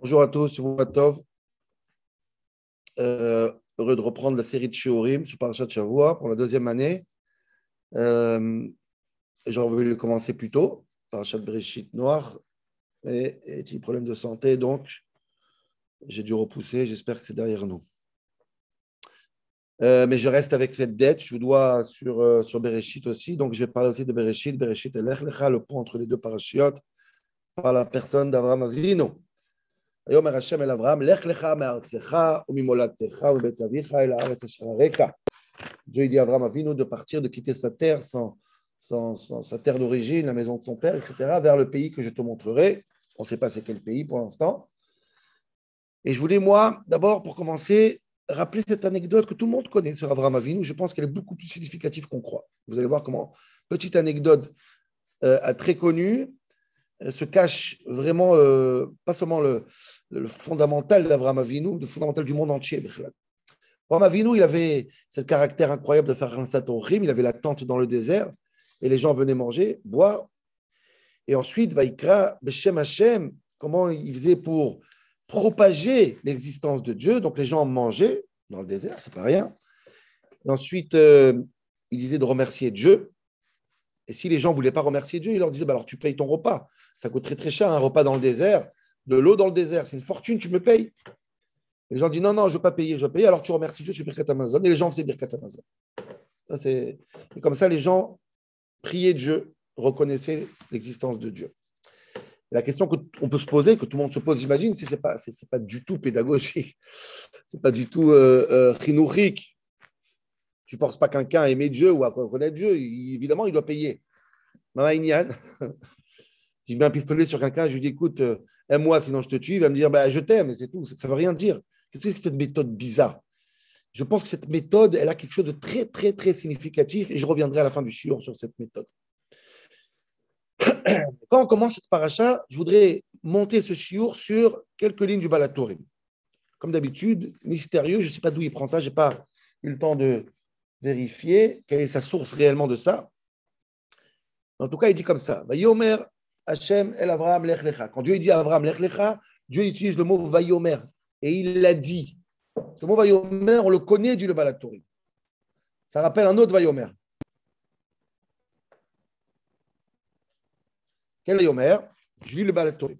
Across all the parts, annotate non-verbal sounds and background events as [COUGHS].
Bonjour à tous, Tov. Euh, heureux de reprendre la série de Shiurim sur Parashat Shavua pour la deuxième année. Euh, J'aurais voulu commencer plus tôt, Parashat Bereshit noir, y a des problèmes de santé, donc j'ai dû repousser. J'espère que c'est derrière nous. Euh, mais je reste avec cette dette, je vous dois sur, euh, sur Bereshit aussi, donc je vais parler aussi de Bereshit, Bereshit et Lech Lecha, le pont entre les deux parachiotes, par la personne d'Avraham Avinu. ויאמר השם אל אברהם, לך לך מארצך וממולדתך ובית אביך אל הארץ אשר הרקע. Dieu dit à Abraham Avinu de partir, de quitter sa terre, son, son, son, sa terre d'origine, la maison de son père, etc., vers le pays que je te montrerai. On ne sait pas c'est quel pays pour l'instant. Et je voulais, moi, d'abord, pour commencer, rappeler cette anecdote que tout le monde connaît sur Abraham Avinu. Je pense qu'elle est beaucoup plus significative qu'on croit. Vous allez voir comment, petite anecdote euh, très connue, euh, se cache vraiment, euh, pas seulement le, fondamental d'Abraham Avinu, le fondamental du monde entier. Abraham Avinu, il avait ce caractère incroyable de faire un satorim, il avait la tente dans le désert, et les gens venaient manger, boire. Et ensuite, Vaikra, Beshem Hashem, comment il faisait pour propager l'existence de Dieu. Donc les gens mangeaient dans le désert, c'est pas rien. Et ensuite, euh, il disait de remercier Dieu. Et si les gens ne voulaient pas remercier Dieu, il leur disait bah alors tu payes ton repas. Ça coûte très cher un repas dans le désert, de l'eau dans le désert, c'est une fortune, tu me payes. Les gens disent non, non, je ne veux pas payer, je veux payer. Alors tu remercies Dieu, tu Birkat Amazon. Et les gens faisaient Birkat Amazon. C'est... Et comme ça, les gens priaient Dieu, reconnaissaient l'existence de Dieu. La question qu'on peut se poser, que tout le monde se pose, j'imagine, c'est ce n'est pas, du tout pédagogique, [LAUGHS] c'est pas du tout euh, euh, Tu ne forces pas quelqu'un à aimer Dieu ou à reconnaître Dieu, évidemment, il doit payer. Mama Inyan, [LAUGHS] si je mets un pistolet sur quelqu'un, je lui dis écoute, euh, aime-moi, sinon je te tue, il va me dire bah, je t'aime, et c'est tout. Ça ne veut rien dire. Qu'est-ce que cette méthode bizarre? Je pense que cette méthode, elle a quelque chose de très, très, très significatif, et je reviendrai à la fin du shiur sur cette méthode. [COUGHS] Quand on commence cette paracha, je voudrais monter ce chiour sur quelques lignes du Balatorim. Comme d'habitude, mystérieux, je ne sais pas d'où il prend ça, je n'ai pas eu le temps de vérifier quelle est sa source réellement de ça. En tout cas, il dit comme ça Vayomer Hashem el Avraham lech. Quand Dieu dit Avraham lech lecha, Dieu utilise le mot Vayomer et il l'a dit. Ce mot Vayomer, on le connaît du Balatorim. Ça rappelle un autre Vayomer. Quel Vayomer? Je lis le Balatorim.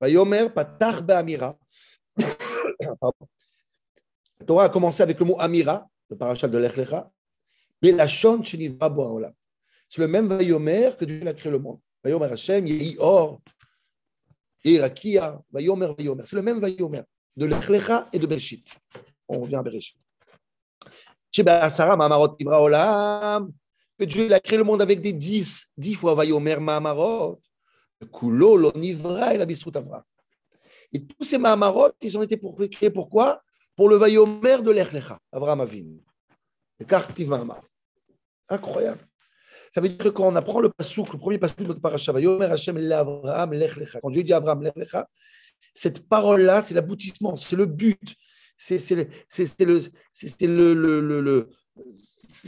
Vayomer patar be'amira. [COUGHS] La Torah a commencé avec le mot amira, le parachat de l'Echlecha. Mais la chante C'est le même Vayomer que Dieu a créé le monde. Vayomer Hashem, Yehi Or, Rakia, Vayomer, Vayomer. C'est le même Vayomer de l'Echlecha et de Bereshit. On revient à Bereshit. Mamarot. Que Dieu a créé le monde avec des dix, dix fois Vayomer, Mamarot. Kulo, l'onivra et la Avra. Et tous ces Mahamarot, ils ont été créés pourquoi Pour le Vayomer de l'Echlecha, Avraham Avin. Incroyable. Ça veut dire que quand on apprend le pasouk, le premier pasouk de notre paracha, Vayomer Hashem l'Avraham l'Echlecha, quand Dieu dit Avraham l'Echlecha, cette parole-là, c'est l'aboutissement, c'est le but, c'est le, c'est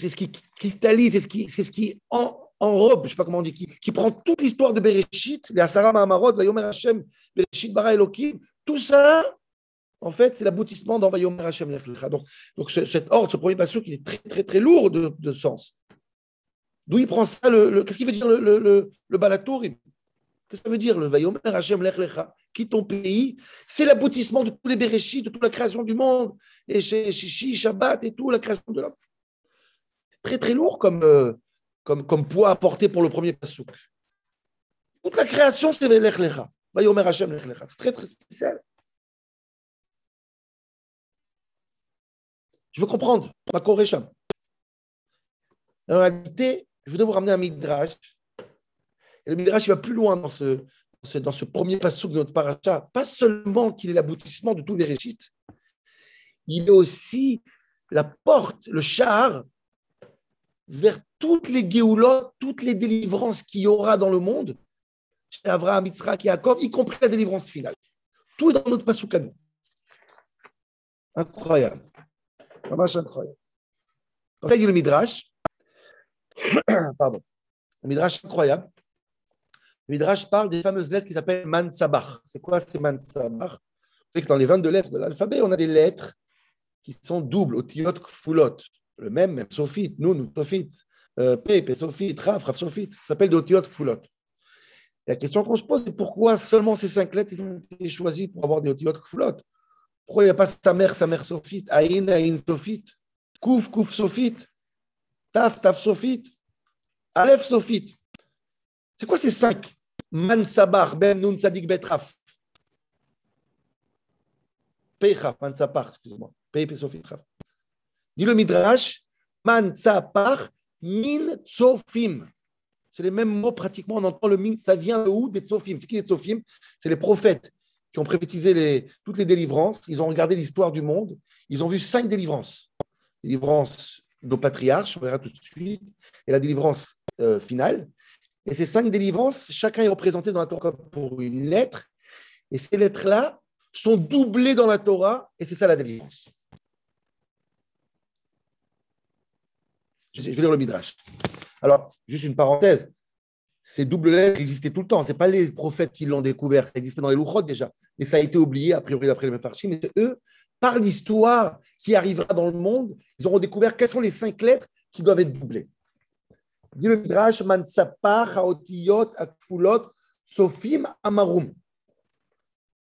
ce qui cristallise, c'est ce qui, c'est ce qui en, enrobe, je ne sais pas comment on dit, qui, qui prend toute l'histoire de Bereshit, les Asara Mahamarot, Vayomer Hashem, Bereshit Bara Elohim, tout ça, en fait, c'est l'aboutissement dans Vayomer Hashem Lechlecha. Donc, donc cet ordre, ce premier passage, qui est très, très, très lourd de, sens. D'où il prend ça Qu'est-ce qu'il veut dire le, le, le, le Qu'est-ce que ça veut dire le Vayomer Hashem Lechlecha Quitte ton pays. C'est l'aboutissement de tous les Bereshit, de toute la création du monde, et chez Shishi, Shabbat et tout, la création de l'homme. C'est très, très lourd comme. Euh, poids apporté pour le premier pasouk. Toute la création, c'est l'Echlecha. Vayomer Hashem l'Echlecha. C'est très, très spécial. Je veux comprendre. Ma Koresham. En réalité, je voudrais vous ramener un Midrash. Le Midrash, va plus loin dans ce, dans ce premier pasouk de notre paracha. Pas seulement qu'il est l'aboutissement de tous les réchites, il est aussi la porte, le char vers toutes les Géoulotes, toutes les délivrances qu'il y aura dans le monde, chez Avraham, Yitzhak Yaakov, y compris la délivrance finale. Tout est dans notre pasouk Incroyable. Incroyable. Quand il y a le Midrash, pardon, le Midrash incroyable. Le Midrash parle des fameuses lettres qui s'appellent Mansabach. C'est quoi ces Mansabach C'est que dans les 22 lettres de l'alphabet, on a des lettres qui sont doubles, otiyot kfulot. Le même, même sophite, nous, sophite, euh, pepe, sophite, raf, raf, sophite. Ça s'appelle des otiyot kfulot. La question qu'on se pose, c'est pourquoi seulement ces cinq lettres ont été choisis pour avoir des otiyot kfulot Pourquoi il n'y a pas sa mère, sa mère sophite, aïn, aïn, sophite, kouf, kouf, sophite, taf, taf, sophite, alef, sophite. C'est quoi ces cinq? Man sabar, ben nun sadik betraf. Pecha, man sapar, excusez-moi. Pepe sophite traf. Dit le Midrash, man sapar, min tsofim. C'est les mêmes mots pratiquement, on entend le min, ça vient de où? Des tsofim. C'est qui les tsofim C'est les prophètes qui ont prophétisé toutes les délivrances. Ils ont regardé l'histoire du monde. Ils ont vu cinq délivrances. Délivrance nos patriarches, on verra tout de suite, et la délivrance euh, finale. Et ces cinq délivrances, chacun est représenté dans la Torah pour une lettre. Et ces lettres-là sont doublées dans la Torah, et c'est ça la délivrance. Je vais lire le Midrash. Alors, juste une parenthèse. Ces doubles lettres existaient tout le temps. Ce n'est pas les prophètes qui l'ont découvert. Ça existait dans les Louchot déjà. Mais ça a été oublié, a priori, d'après les Mefarchim. Mais eux, par l'histoire qui arrivera dans le monde, ils auront découvert quelles sont les cinq lettres qui doivent être doublées. Dit le Midrash, Haotiyot, Akfulot, Sofim, Amarum.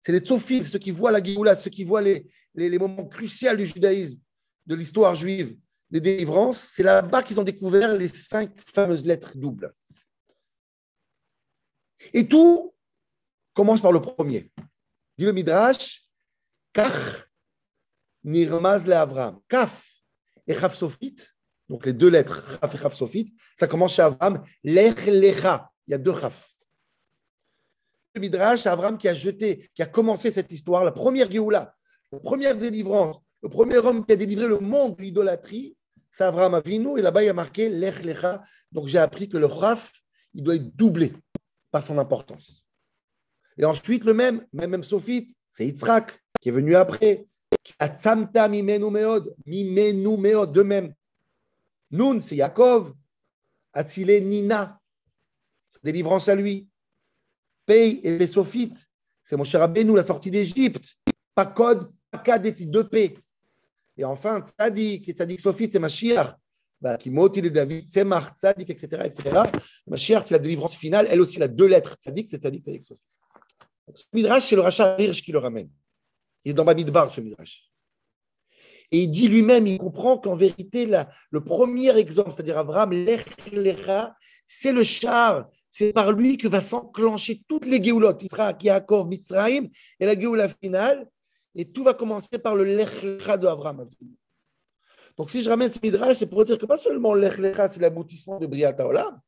C'est les Tsofim, ceux qui voient la Géoula, ceux qui voient les, les, moments cruciaux du judaïsme, de l'histoire juive, des délivrances. C'est là-bas qu'ils ont découvert les cinq fameuses lettres doubles. Et tout commence par le premier. Dit le Midrash, Kach Nirmaz le Avram. Kaf et Chaf Sofit donc les deux lettres, Chaf et Chaf Sophite, ça commence chez Avram, Lech Lecha, il y a deux Chaf. Le Midrash, Avram qui a jeté, qui a commencé cette histoire, la première Géoula, la première délivrance, le premier homme qui a délivré le monde de l'idolâtrie, c'est Avram Avinu, et là-bas il y a marqué Lech Lecha, donc j'ai appris que le Chaf, il doit être doublé par son importance. Et ensuite, le même, même, même Sophite, c'est Yitzhak, qui est venu après, Atzamta mimenu meod, mimenu meod, de même. Nun, c'est Yaakov. Atzile, Nina. Délivrance à lui. Pei et les Sophites. C'est mon cher Rabbeinu, la sortie d'Égypte. Pakod, Pakad et deux P. Et enfin, Tzadik, et Tzadik Sophite, c'est Mashiach. Bah, qui moti de David, Tzemach, Tzadik, etc. etc. Mashiach, c'est la délivrance finale. Elle aussi, la deux lettres. Tzadik, c'est Tzadik. Ce Midrash, c'est le Rachat Hirsch qui le ramène. Il est dans Bamidbar, ce Midrash. Et il dit lui-même, il comprend qu'en vérité, le premier exemple, c'est-à-dire Abraham, c'est le char. C'est par lui que va s'enclencher toutes les Géoulotes, Israël, Yaakov, Mitzrayim, et la Géoula finale. Et tout va commencer par le Lechlecha de Abraham. Donc si je ramène ce midrash, c'est pour dire que pas seulement Lechlecha, c'est l'aboutissement de Briata Olam,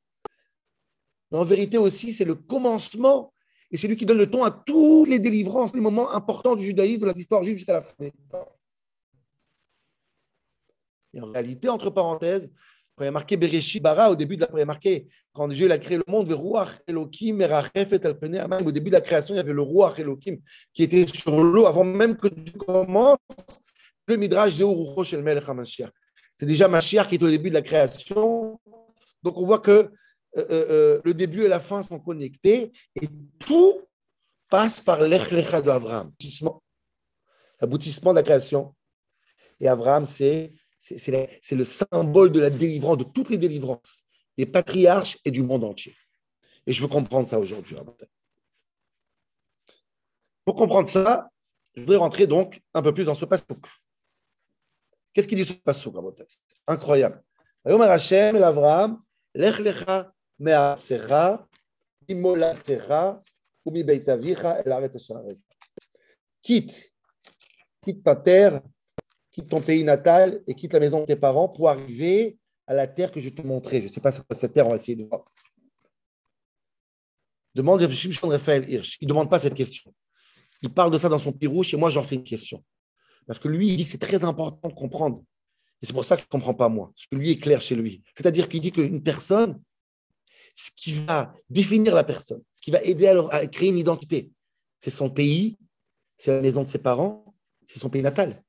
mais en vérité aussi, c'est le commencement et c'est lui qui donne le ton à toutes les délivrances, les moments importants du judaïsme, de la histoire juive jusqu'à la fin. Et en réalité, entre parenthèses, quand il y a marqué Bereshit Bara, au début de la, il a marqué, quand Dieu a créé le monde, Elohim, au début de la création, il y avait le Ruach Elohim qui était sur l'eau avant même que Dieu commence le Midrash C'est déjà Mashiach qui est au début de la création. Donc on voit que euh, euh, euh, le début et la fin sont connectés et tout passe par l'Echlecha de Abraham, l'aboutissement de la création. Et c'est c'est le symbole de la délivrance, de toutes les délivrances, des patriarches et du monde entier. Et je veux comprendre ça aujourd'hui. Pour comprendre ça, je voudrais rentrer donc un peu plus dans ce passage. Qu'est-ce qu'il dit ce passage Incroyable. Hashem el Avraham, lech lecha beitavicha Quitte, quitte ta terre, quitte ton pays natal et quitte la maison de tes parents pour arriver à la terre que je te montrer. Je ne sais pas cette terre, on va essayer de voir. Demande Shimshon Raphaël Hirsch. Il ne demande pas cette question. Il parle de ça dans son pirouche et moi, j'en fais une question. Parce que lui, il dit que c'est très important de comprendre. Et c'est pour ça qu'il ne comprend pas moi. Parce que lui est clair chez lui. C'est-à-dire qu'il dit qu'une personne, ce qui va définir la personne, ce qui va aider à, créer une identité, c'est son pays, c'est la maison de ses parents, c'est son pays natal.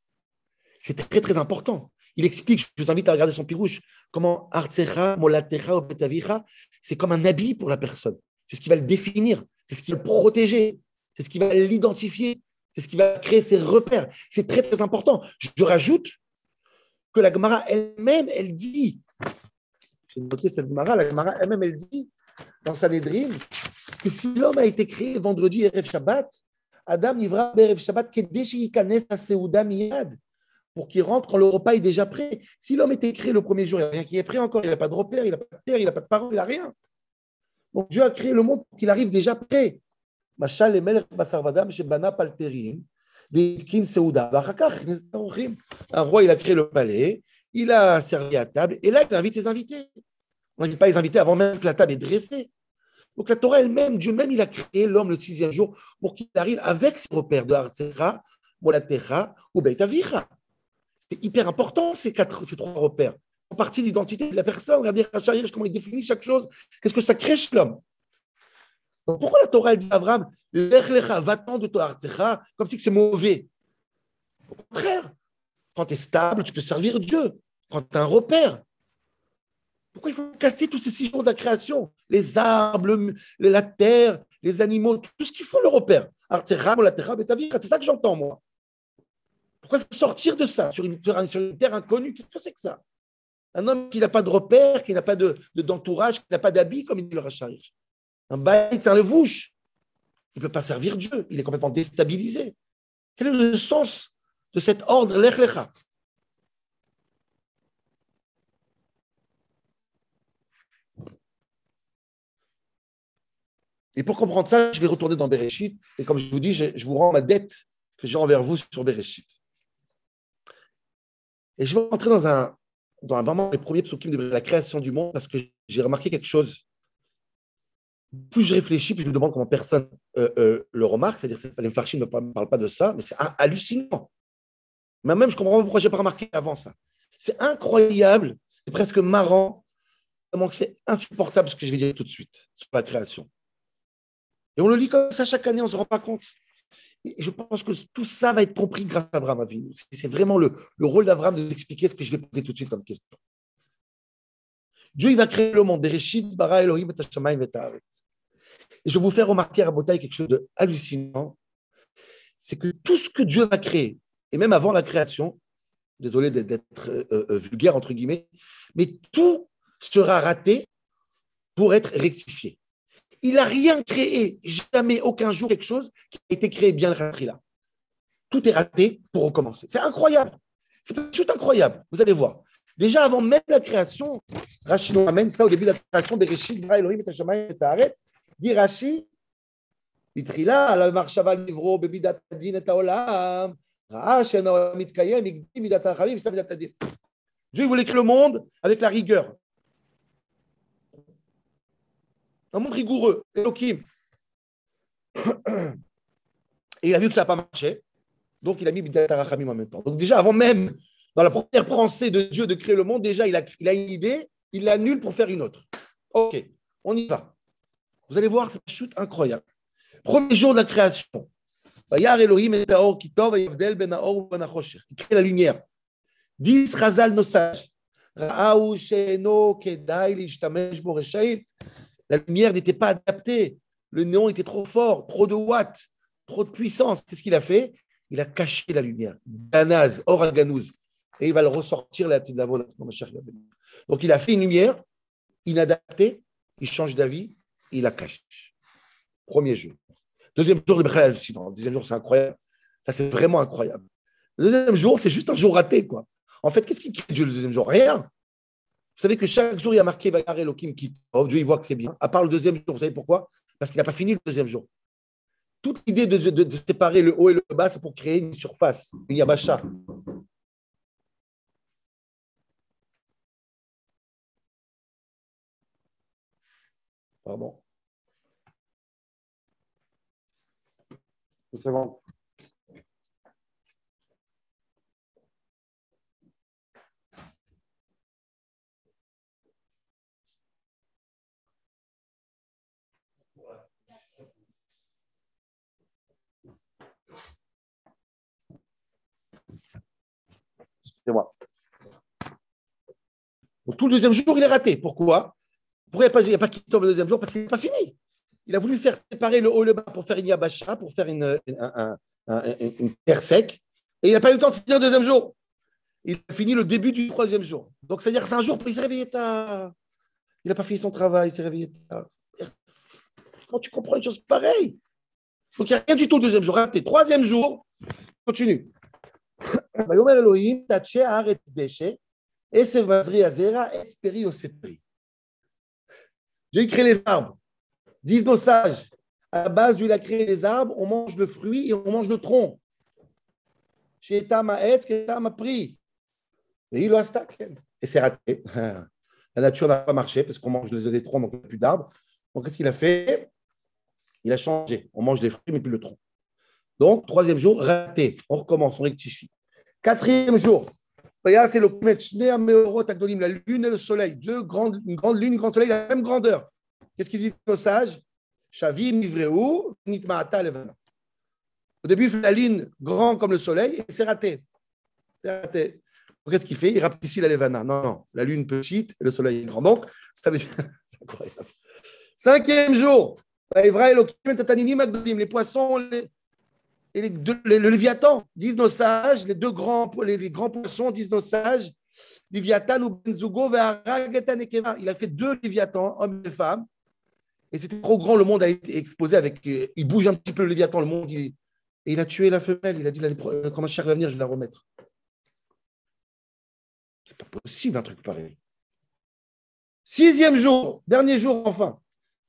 C'est très, très important. Il explique, je vous invite à regarder son pirouche, comment Artsecha, Molatecha, Opetavicha, c'est comme un habit pour la personne. C'est ce qui va le définir, c'est ce qui va le protéger, c'est ce qui va l'identifier. C'est ce qui va créer ces repères. C'est très, très important. Je rajoute que la Gemara elle-même, elle dit, j'ai noté cette Gemara, la Gemara elle-même, elle dit dans sa Sanhedrin que si l'homme a été créé vendredi Erev Shabbat, Adam Nivra Erev Shabbat pour qu'il rentre quand le repas est déjà prêt. Si l'homme était créé le premier jour, il n'y a rien qui est prêt encore, il n'a pas de repère, il n'a pas de terre, il n'a pas de parole, il n'a rien. Donc Dieu a créé le monde pour qu'il arrive déjà prêt. Un roi, il a créé le palais, il a servi à table, et là, il invite ses invités. On n'invite pas les invités avant même que la table est dressée. Donc la Torah elle-même, Dieu même, il a créé l'homme le sixième jour pour qu'il arrive avec ses repères de Hartzecha, Molatecha ou Beit C'est hyper important ces, quatre, ces trois repères. En partie l'identité de la personne. Regardez comment il définit chaque chose. Qu'est-ce que ça crée chez l'homme? Pourquoi la Torah dit à Abraham, va-t'en de Hartzecha, comme si c'est mauvais? Au contraire, quand tu es stable, tu peux servir Dieu. Quand tu as un repère, pourquoi il faut casser tous ces six jours de la création? Les arbres, la terre, les animaux, tout ce qu'il faut le repère. C'est ça que j'entends, moi. Pourquoi il faut sortir de ça? Sur une, terre inconnue Qu'est-ce que c'est que ça? Un homme qui n'a pas de repère, qui n'a pas d'entourage, de, qui n'a pas d'habit, comme il dit le Racharich. Un baït, c'est un levouche. Il ne peut pas servir Dieu. Il est complètement déstabilisé. Quel est le sens de cet ordre? Lech Lecha Et pour comprendre ça, je vais retourner dans Bereshit. Et comme je vous dis, je, vous rends ma dette que j'ai envers vous sur Bereshit. Et je vais rentrer dans un, dans un vraiment les premiers psukim de la création du monde parce que j'ai remarqué quelque chose plus je réfléchis, plus je me demande comment personne euh, euh, le remarque. C'est-à-dire que les Farshim ne parlent pas de ça, mais c'est hallucinant. Mais même, je comprends pas pourquoi je n'ai pas remarqué avant ça. C'est incroyable, c'est presque marrant, c'est insupportable ce que je vais dire tout de suite sur la création. Et on le lit comme ça chaque année, on ne se rend pas compte. Et je pense que tout ça va être compris grâce à Abraham C'est vraiment le, le rôle d'Abraham de vous expliquer ce que je vais poser tout de suite comme question. Dieu, il va créer le monde. Et je vais vous faire remarquer à Botaï quelque chose d'hallucinant. C'est que tout ce que Dieu va créer, et même avant la création, désolé d'être euh, euh, vulgaire entre guillemets, mais tout sera raté pour être rectifié. Il n'a rien créé, jamais, aucun jour, quelque chose qui a été créé bien là. Tout est raté pour recommencer. C'est incroyable. C'est tout incroyable. Vous allez voir. Déjà avant même la création, Rashi nous amène ça au début de la création, Bereshit, Bra Elohim et Hashamayim et Ta'aret, dit Rashi, בתחילה על המחשבה לברוא במידת הדין את העולם, ראה שאין העולם מתקיים, הקדים מידת הרחמים ושם מידת הדין. Dieu voulait créer le monde avec la rigueur. Un monde rigoureux, Elohim. Et il a vu que ça n'a pas marché, donc il a mis Midat Arachamim en même temps. Donc déjà, avant même dans la première pensée de Dieu de créer le monde, déjà, il a, il une idée, il l'annule pour faire une autre. Ok, on y va. Vous allez voir, c'est une chute incroyable. Premier jour de la création. Il crée la lumière. 10 Chazal nos sages. La lumière n'était pas adaptée. Le néon était trop fort, trop de watts, trop de puissance. Qu'est-ce qu'il a fait? Il a caché la lumière. Ganaz, Oraganouz et il va le ressortir la de la Donc il a fait une lumière inadaptée, il change d'avis, il la cache. Premier jour. Deuxième jour, le deuxième jour, c'est incroyable. Ça, c'est vraiment incroyable. Le deuxième jour, c'est juste un jour raté, quoi. En fait, qu'est-ce qui crée Dieu le deuxième jour? Rien. Vous savez que chaque jour, il y a marqué Vayar Elohim qui Dieu, il voit que c'est bien. À part le deuxième jour, vous savez pourquoi? Parce qu'il n'a pas fini le deuxième jour. Toute l'idée de, de, séparer le haut et le bas, c'est pour créer une surface, une yabasha. Pardon. Une seconde. Excusez-moi. Tout le deuxième jour, il est raté. Pourquoi? Pourquoi il n'y a pas, qui le deuxième jour? Parce qu'il n'est pas fini. Il a voulu faire séparer le haut et le bas pour faire une yabacha, pour faire une, un, une terre sec, et il n'a pas eu le temps de finir le deuxième jour. Il a fini le début du troisième jour. Donc, c'est-à-dire c'est un jour, il s'est réveillé tard. Il n'a pas fini son travail, il s'est réveillé tard. Comment tu comprends une chose pareille Donc, il n'y a rien du tout le deuxième jour. Raté. Troisième jour, continue. [COUGHS] Elohim, J'ai créé les arbres. Disent nos sages, à la base il a créé les arbres, on mange le fruit et on mange le tronc. Chez Etam Etam a pris. Et il Et c'est raté. [LAUGHS] La nature n'a pas marché parce qu'on mange les troncs, donc il n'y a plus d'arbres. Donc, qu'est-ce qu'il a fait? Il a changé. On mange des fruits, mais plus le tronc. Donc, troisième jour, raté. On recommence, on rectifie. Quatrième jour, la lune et le soleil. Deux grandes, une grande lune, une grande soleil, la même grandeur. Qu'est-ce qu'ils disent aux sages? Au début, la ligne grand comme le soleil et c'est raté. C'est raté. Qu'est-ce qu'il fait? Il rapetissait la Levana. Non, non, la lune petite et le soleil grand. Donc, [LAUGHS] c'est incroyable. Cinquième jour, les poissons les, et les le Léviathan, disent nos sages, les deux grands, les, grands poissons, disent nos sages, Léviathan ou Benzugo, il a fait deux Léviathans, hommes et femmes, et c'était trop grand, le monde a été exposé avec. Il bouge un petit peu le Léviathan, le monde. et il a tué la femelle. Il a dit quand ma chair va venir, je vais la remettre. C'est pas possible un truc pareil. Sixième jour, dernier jour enfin.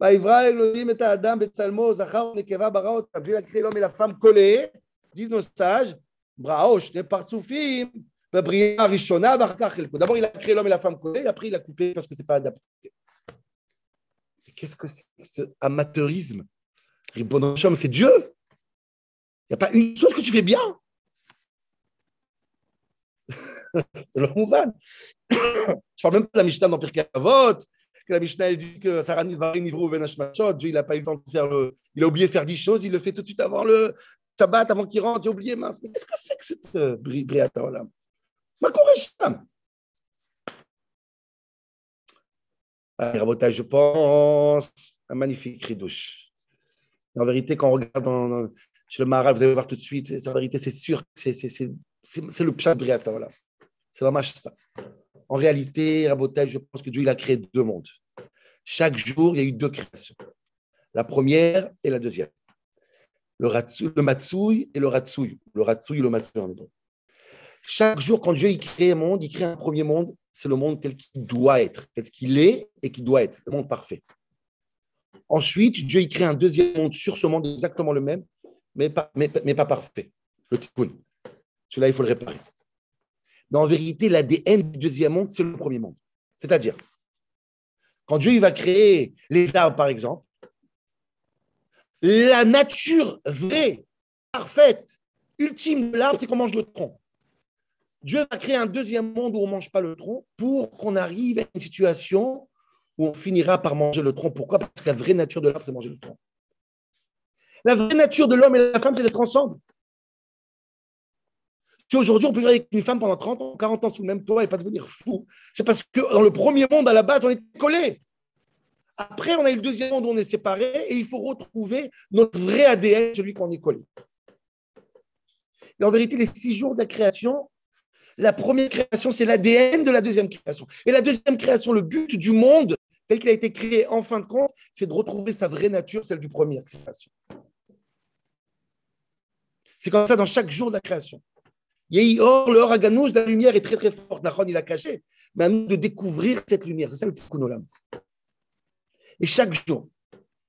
Elohim et Adam, Betsalmo, Zachar, Nekeva, Baraot. Dieu a créé l'homme et la femme collés, disent nos sages. Braosh, ne partsoufim. D'abord, il a créé l'homme et la femme collés, et après, il a coupé parce que ce n'est pas adapté. Qu'est-ce que c'est ce amateurisme c'est Dieu. Il n'y a pas une chose que tu fais bien. [LAUGHS] c'est le Mouvan. [COUGHS] Je ne parle même pas de la Mishnah dans Pirkei Avot, que la Mishnah elle dit que Sarani Varim Nivru Ben Dieu il n'a pas eu le temps de faire le. Il a oublié de faire dix choses, il le fait tout de suite avant le Shabbat, avant qu'il rentre, j'ai oublié mince. Mais qu'est-ce que c'est que cette euh, Briata là Ma je pense, un magnifique ridouche. En vérité, quand on regarde chez le Maral, vous allez voir tout de suite, en vérité, c'est sûr, c'est le pshat briata. C'est vraiment ça. En réalité, Rabotage, je pense que Dieu il a créé deux mondes. Chaque jour, il y a eu deux créations. La première et la deuxième. Le, ratsu, le et le ratsui. Le ratsui et le matsui en hébreu. Chaque jour, quand Dieu il crée un monde, il crée un premier monde, c'est le monde tel qu'il doit être, tel qu'il est et qu'il doit être, le monde parfait. Ensuite, Dieu il crée un deuxième monde sur ce monde exactement le même, mais pas, mais, pas parfait, le tikkun. Celui-là, il faut le réparer. Mais en vérité, l'ADN du deuxième monde, c'est le premier monde. C'est-à-dire, quand Dieu va créer les arbres, par exemple, la nature vraie, parfaite, ultime de l'arbre, c'est qu'on mange le tronc. Dieu va créer un deuxième monde où on ne mange pas le tronc pour qu'on arrive à une situation où on finira par manger le tronc. Pourquoi? Parce que la vraie nature de l'arbre, c'est manger le tronc. La vraie nature de l'homme et de la femme, c'est d'être ensemble. Si aujourd'hui, on peut vivre avec une femme pendant 30 ans, 40 ans sous le même toit et pas devenir fou, c'est parce que dans le premier monde, à la base, on est collés. Après, on a eu le deuxième monde où on est séparés et il faut retrouver notre vrai ADN, celui qu'on est collé. Et en vérité, les six jours de la création, la première création, c'est l'ADN de la deuxième création. Et la deuxième création, le but du monde, tel qu'il a été créé en fin de compte, c'est de retrouver sa vraie nature, celle du première création. C'est comme ça dans chaque jour de la création. Or, le Horaganous, la lumière est très très forte. Nachon, il a caché. Mais à nous de découvrir cette lumière. C'est ça le tikkun olam. Et chaque jour.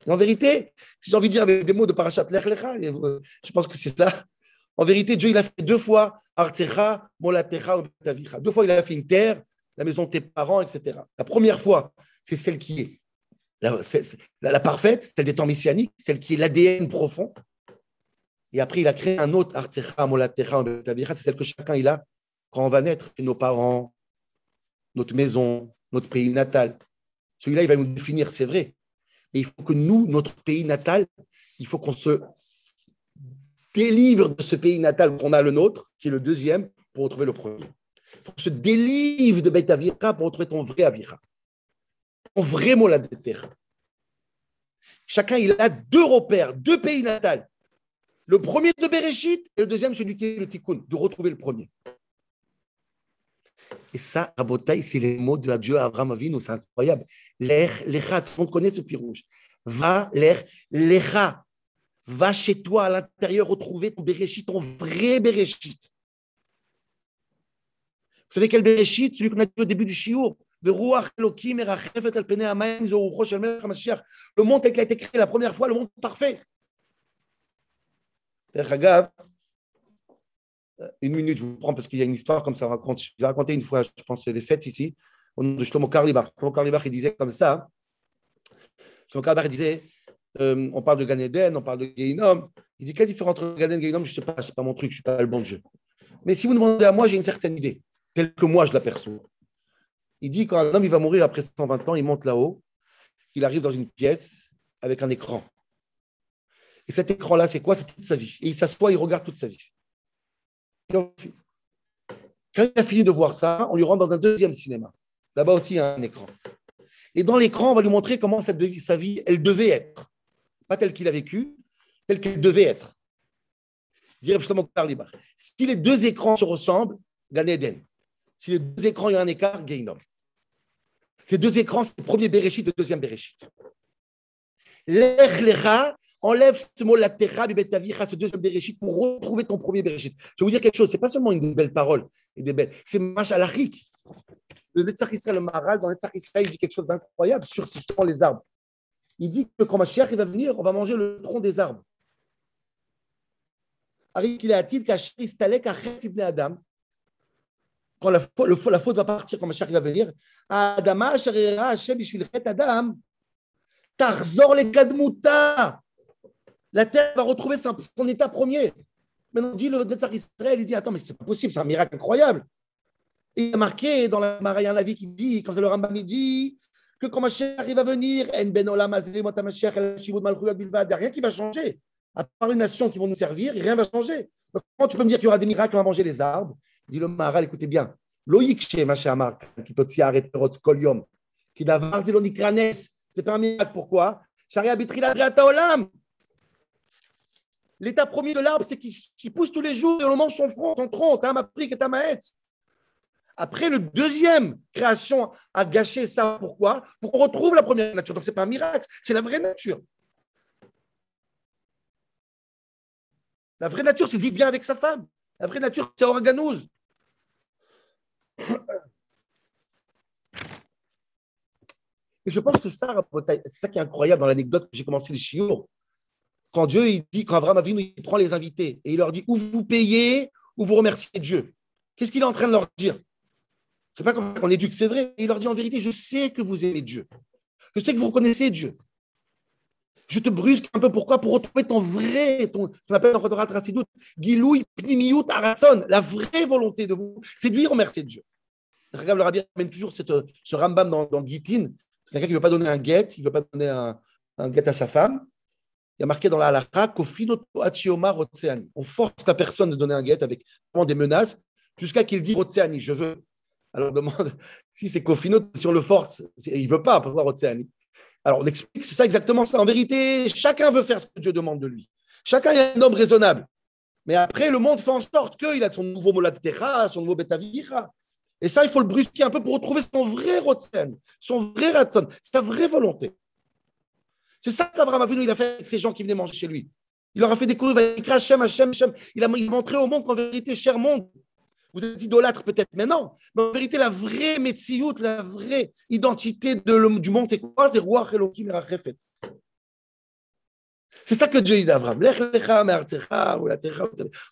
en vérité, si j'ai envie de dire avec des mots de Parashat Lech Lecha, je pense que c'est ça. En vérité, Dieu, il a fait deux fois Artsecha, Molatecha, Deux fois, il a fait une terre, la maison de tes parents, etc. La première fois, c'est celle qui est la, parfaite, celle des temps messianiques, celle qui est l'ADN profond. Et après, il a créé un autre Artsecha, Molatecha, c'est celle que chacun il a quand on va naître. nos parents, notre maison, notre pays natal. Celui-là, il va nous définir, c'est vrai. Mais il faut que nous, notre pays natal, il faut qu'on se délivre de ce pays natal qu'on a le nôtre, qui est le deuxième, pour retrouver le premier. Il faut que se délivre de Beth Avira pour retrouver ton vrai Avira. Ton vrai mot la terre. Chacun, il a deux repères, deux pays natals. Le premier de Bereshit et le deuxième, celui qui est le tikkun, de retrouver le premier. Et ça, Rabotai, c'est les mots de Dieu à Abraham Avinu, c'est incroyable. L'ech, lecha, tout connaît ce pied rouge. Va, l'ech, lecha. Va chez toi à l'intérieur retrouver ton Bereshit, ton vrai Bereshit. Vous savez quel Bereshit? Celui qu'on a dit au début du Shiur. Le monde tel qu'il a été créé la première fois, le monde parfait. Une minute, je vous prends parce qu'il y a une histoire comme ça. Raconte. Je vous ai raconté une fois, je pense, des fêtes ici, au nom de Shlomo Karlibar. Shlomo Karlibar, il disait comme ça. Shlomo Karlibar, il disait euh, on parle de Gan Eden, on parle de Geinom. Il dit quelle différence entre Gan Eden et Geinom? Je ne sais pas, ce n'est pas mon truc, je ne suis pas le bon Dieu. Mais si vous demandez à moi, j'ai une certaine idée, telle que moi je l'aperçois. Il dit quand un homme il va mourir après 120 ans, il monte là-haut, il arrive dans une pièce avec un écran. Et cet écran-là, c'est quoi? C'est toute sa vie. Et il s'assoit, il regarde toute sa vie. Quand il a fini de voir ça, on lui rentre dans un deuxième cinéma. Là-bas aussi, il y a un écran. Et dans l'écran, on va lui montrer comment sa vie, elle devait être. Pas telle qu'il a vécu, telle qu'elle devait être. Si les deux écrans se ressemblent, Gan Eden. Si les deux écrans, il y a un écart, Gainom. Ces deux écrans, c'est le premier Bereshit et le deuxième Bereshit. L'Echlecha enlève ce mot la terra ce deuxième Bereshit, pour retrouver ton premier Bereshit. Je vais vous dire quelque chose, ce n'est pas seulement une belle parole et des belles, c'est Machalachik. Le Netzach le Maral, dans le Netzach Israël, il dit quelque chose d'incroyable sur justement les arbres. Il dit que quand Mashiach va venir, on va manger le tronc des arbres. Quand la, faute va partir, quand Mashiach va venir, Adama, Adam, Tarzor les Kadmuta. La terre va retrouver son, état premier. Maintenant, dit le Netzach Israël, il dit Attends, mais c'est pas possible, c'est un miracle incroyable. Et il y a marqué dans la Marie, un avis qui dit, quand c'est le Rambam, dit que quand Mashiach arrive à venir, il n'y a rien qui va changer. À part les nations qui vont nous servir, rien ne va changer. Donc, comment tu peux me dire qu'il y aura des miracles, on va manger les arbres? Dit le Maharal, écoutez bien. Loïc chez Machamar, qui peut s'y arrêter, Kolium, qui n'a pas c'est pas un miracle. Pourquoi? Sharia Bitrila Olam. L'état premier de l'arbre, c'est qu'il pousse tous les jours et on mange son front, son tronc, et Tamaetz. Après, le deuxième création a gâché ça. Pourquoi? Pour qu'on retrouve la première nature. Donc, ce n'est pas un miracle, c'est la vraie nature. La vraie nature, c'est vivre bien avec sa femme. La vraie nature, c'est organouse. Et je pense que ça, c'est ça qui est incroyable dans l'anecdote que j'ai commencé les chiots quand Dieu il dit, quand Abraham Avinu il prend les invités et il leur dit ou vous payez ou vous remerciez Dieu. Qu'est-ce qu'il est en train de leur dire? C'est pas comme on éduque, c'est vrai. Il leur dit en vérité, je sais que vous aimez Dieu. Je sais que vous reconnaissez Dieu. Je te brusque un peu pourquoi? Pour retrouver ton vrai, ton, on appelle Torah Trasidut, Giloui Pnimiyut Arason, la vraie volonté de vous, c'est de lui remercier Dieu. Regarde, le rabbi amène toujours ce Rambam dans, dans Gitin, quelqu'un qui ne veut pas donner un guet, il ne veut pas donner un, un à sa femme, il y a marqué dans la halakha On force la personne de donner un guet avec des menaces jusqu'à qu'il dise Rotseani, je veux. Alors on demande [LAUGHS] si c'est Kofino, si on le force, il ne veut pas avoir Rotseani? Alors on explique, c'est ça exactement ça. En vérité, chacun veut faire ce que Dieu demande de lui. Chacun est un homme raisonnable. Mais après, le monde fait en sorte qu'il a son nouveau Molatecha, son nouveau Betavira. Et ça, il faut le brusquer un peu pour retrouver son vrai Rotseani, son vrai Ratson, sa vraie volonté. C'est ça qu'Abraham Avinu, il a fait avec ces gens qui venaient manger chez lui. Il leur a fait découvrir Hashem, Hashem, Hashem. Il a montré au monde qu'en vérité, cher monde, vous êtes idolâtre peut-être, mais non. Mais en vérité, la vraie Metsiout, la vraie identité de du monde, c'est quoi? C'est roi Elohim Rachefet. C'est ça que Dieu dit à Abraham.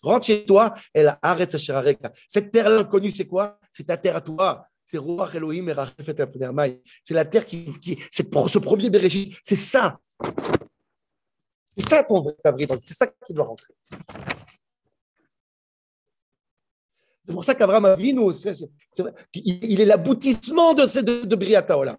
Rentre chez toi et la arrête Cette terre-là inconnue, c'est quoi? C'est ta terre à toi. C'est Roi Elohim et C'est la terre qui, qui ce premier Bereshit. C'est ça. C'est ça ton C'est ça qui doit rentrer. C'est pour ça qu'Abraham Avinu, il est l'aboutissement de, de, de Briataola.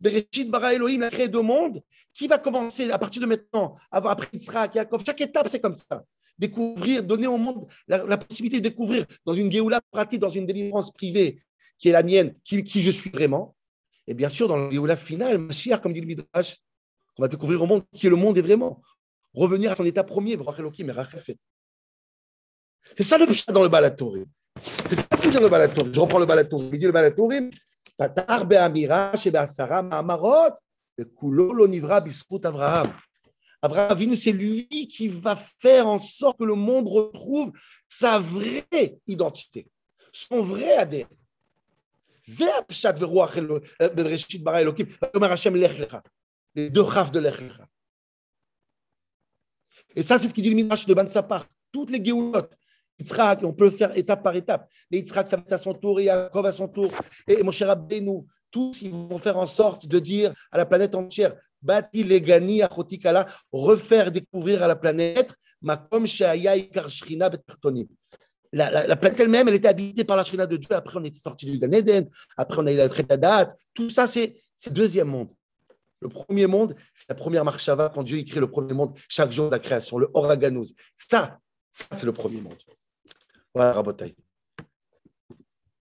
Bereshit bara Elohim a créé deux mondes. Qui va commencer à partir de maintenant, avoir après Yitzhak, Yaakov, chaque étape, c'est comme ça. Découvrir, donner au monde la, possibilité de découvrir dans une Géoula pratique, dans une délivrance privée, qui est la mienne, qui, je suis vraiment. Et bien sûr, dans le final, Mashiach, comme dit le Midrash, on va découvrir au monde qui est le monde est vraiment. revenir à son état premier, C'est ça le pshat dans le Balatourim. C'est ça que dans le Balatourim. Je reprends le Balatourim. Il dit le Balatourim, Tatar be'amira shebe'asara ma'amarot, kulo lo nivra bisrut Avraham. Abraham c'est lui qui va faire en sorte que le monde retrouve sa vraie identité, son vrai ADN. זה הפשט ורוח בראשית ברא אלוקים, אומר השם לך לך, les deux rafs de l'Echlecha. Et ça, c'est ce qu'il dit le Midrash de Bansapar. Toutes les Géoulottes, Yitzhak, on peut le faire étape par étape. Mais Yitzhak, ça va à son tour, et Yaakov à son tour, et Moshe Rabbeinu, tous, ils vont faire en sorte de dire à la planète entière, Bati legani achotikala, refaire découvrir à la planète, makom sheaya ikar shrina betartonim. La, la, la, planète elle-même, elle était habitée par la shrina de Dieu. Après, on est sorti du Gan Eden. Après, on a eu la Tretadat. Tout ça, c'est le deuxième monde. Le premier monde, c'est la première marchava quand Dieu crée le premier monde chaque jour de la création, le Oraganos. Ça, ça c'est le premier monde. Voilà, Rabotai.